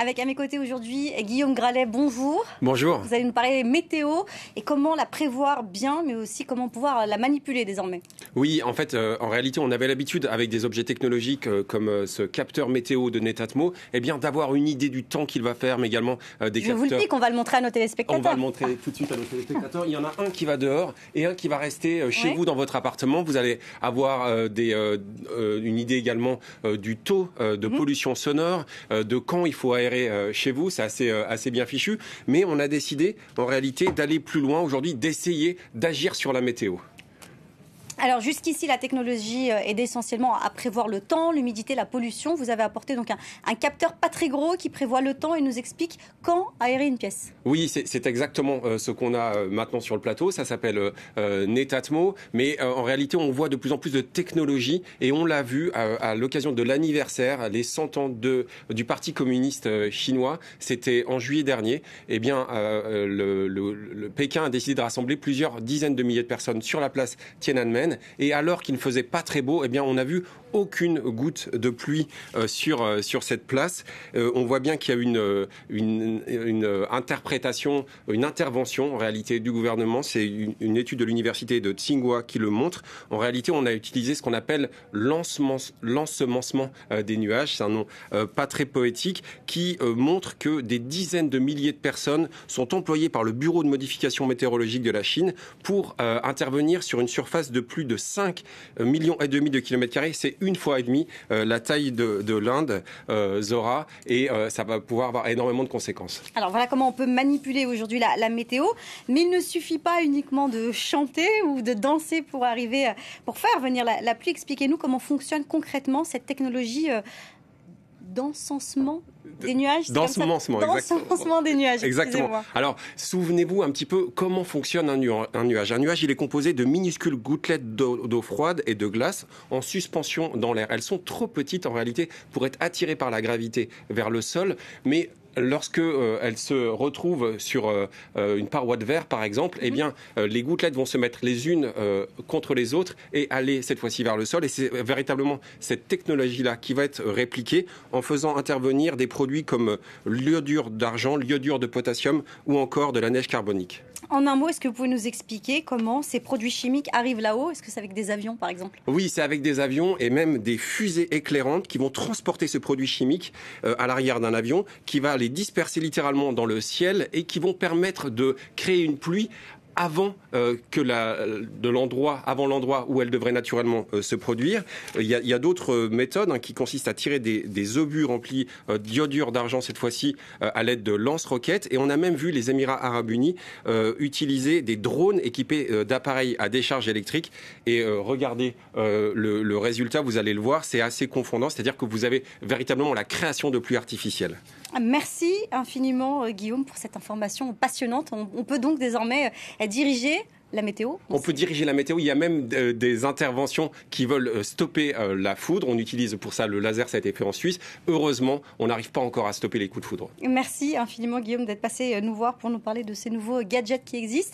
avec à mes côtés aujourd'hui Guillaume Gralet. Bonjour. Bonjour. Vous allez nous parler météo et comment la prévoir bien, mais aussi comment pouvoir la manipuler désormais. Oui, en fait, euh, en réalité, on avait l'habitude avec des objets technologiques euh, comme euh, ce capteur météo de Netatmo, eh bien d'avoir une idée du temps qu'il va faire, mais également des Je capteurs. vous le dis qu'on va le montrer à nos téléspectateurs. On va le montrer tout de suite à nos téléspectateurs. Il y en a un qui va dehors et un qui va rester chez Oui. vous dans votre appartement. Vous allez avoir des, une idée également du taux de Mhm. pollution sonore, de quand il faut aérer chez vous. C'est assez, assez bien fichu. Mais on a décidé en réalité d'aller plus loin aujourd'hui, d'essayer d'agir sur la météo. Alors jusqu'ici, la technologie euh, aide essentiellement à prévoir le temps, l'humidité, la pollution. Vous avez apporté donc un, capteur pas très gros qui prévoit le temps et nous explique quand aérer une pièce. Oui, c'est exactement euh, ce qu'on a euh, maintenant sur le plateau. Ça s'appelle Netatmo, mais en réalité, on voit de plus en plus de technologies et on l'a vu à, l'occasion de l'anniversaire, les 100 ans du Parti communiste chinois. C'était en juillet dernier. Eh bien, le, Pékin a décidé de rassembler plusieurs dizaines de milliers de personnes sur la place Tiananmen. Et alors qu'il ne faisait pas très beau, eh bien, on a vu aucune goutte de pluie euh, sur, euh, sur cette place. Euh, on voit bien qu'il y a une, une, interprétation, une intervention en réalité du gouvernement. C'est une, une, étude de l'université de Tsinghua qui le montre. En réalité, on a utilisé ce qu'on appelle l'ensemencement des nuages. C'est un nom pas très poétique qui montre que des dizaines de milliers de personnes sont employées par le Bureau de modification météorologique de la Chine pour intervenir sur une surface de plus de 5 millions et demi de kilomètres carrés. C'est une fois et demie euh, la taille de, de l'Inde, euh, Zora, et euh, ça va pouvoir avoir énormément de conséquences. Alors voilà comment on peut manipuler aujourd'hui la, météo, mais il ne suffit pas uniquement de chanter ou de danser pour arriver, pour faire venir la pluie. Expliquez-nous comment fonctionne concrètement cette technologie d'encensement des nuages D'ensemencement, exactement. des nuages. Exactement. Alors, souvenez-vous un petit peu comment fonctionne un, nu un, nuage. Un nuage, il est composé de minuscules gouttelettes d'eau froide et de glace en suspension dans l'air. Elles sont trop petites en réalité pour être attirées par la gravité vers le sol, mais lorsque euh, elles se retrouvent sur euh, une paroi de verre, par exemple, mm -hmm. eh bien, euh, les gouttelettes vont se mettre les unes contre les autres et aller cette fois-ci vers le sol. Et c'est véritablement cette technologie-là qui va être répliquée en faisant intervenir des produits comme l'iodure d'argent, l'iodure de potassium ou encore de la neige carbonique. En un mot, est-ce que vous pouvez nous expliquer comment ces produits chimiques arrivent là-haut? Est-ce que c'est avec des avions, par exemple? Oui, c'est avec des avions et même des fusées éclairantes qui vont transporter ce produit chimique euh, à l'arrière d'un avion, qui va les disperser littéralement dans le ciel et qui vont permettre de créer une pluie avant euh, que la, de l'endroit, avant l'endroit où elle devrait naturellement euh, se produire. Il y a, d'autres méthodes hein, qui consistent à tirer des, obus remplis euh, d'iodure d'argent cette fois-ci à l'aide de lance-roquettes. Et on a même vu les Émirats Arabes Unis utiliser des drones équipés d'appareils à décharge électrique. Et regardez le, le résultat, vous allez le voir, c'est assez confondant. C'est-à-dire que vous avez véritablement la création de pluie artificielle. Merci infiniment, Guillaume, pour cette information passionnante. On, on peut donc désormais diriger la météo On peut diriger la météo. Il y a même euh, des interventions qui veulent stopper euh, la foudre. On utilise pour ça le laser, ça a été fait en Suisse. Heureusement, on n'arrive pas encore à stopper les coups de foudre. Merci infiniment, Guillaume, d'être passé nous voir pour nous parler de ces nouveaux gadgets qui existent.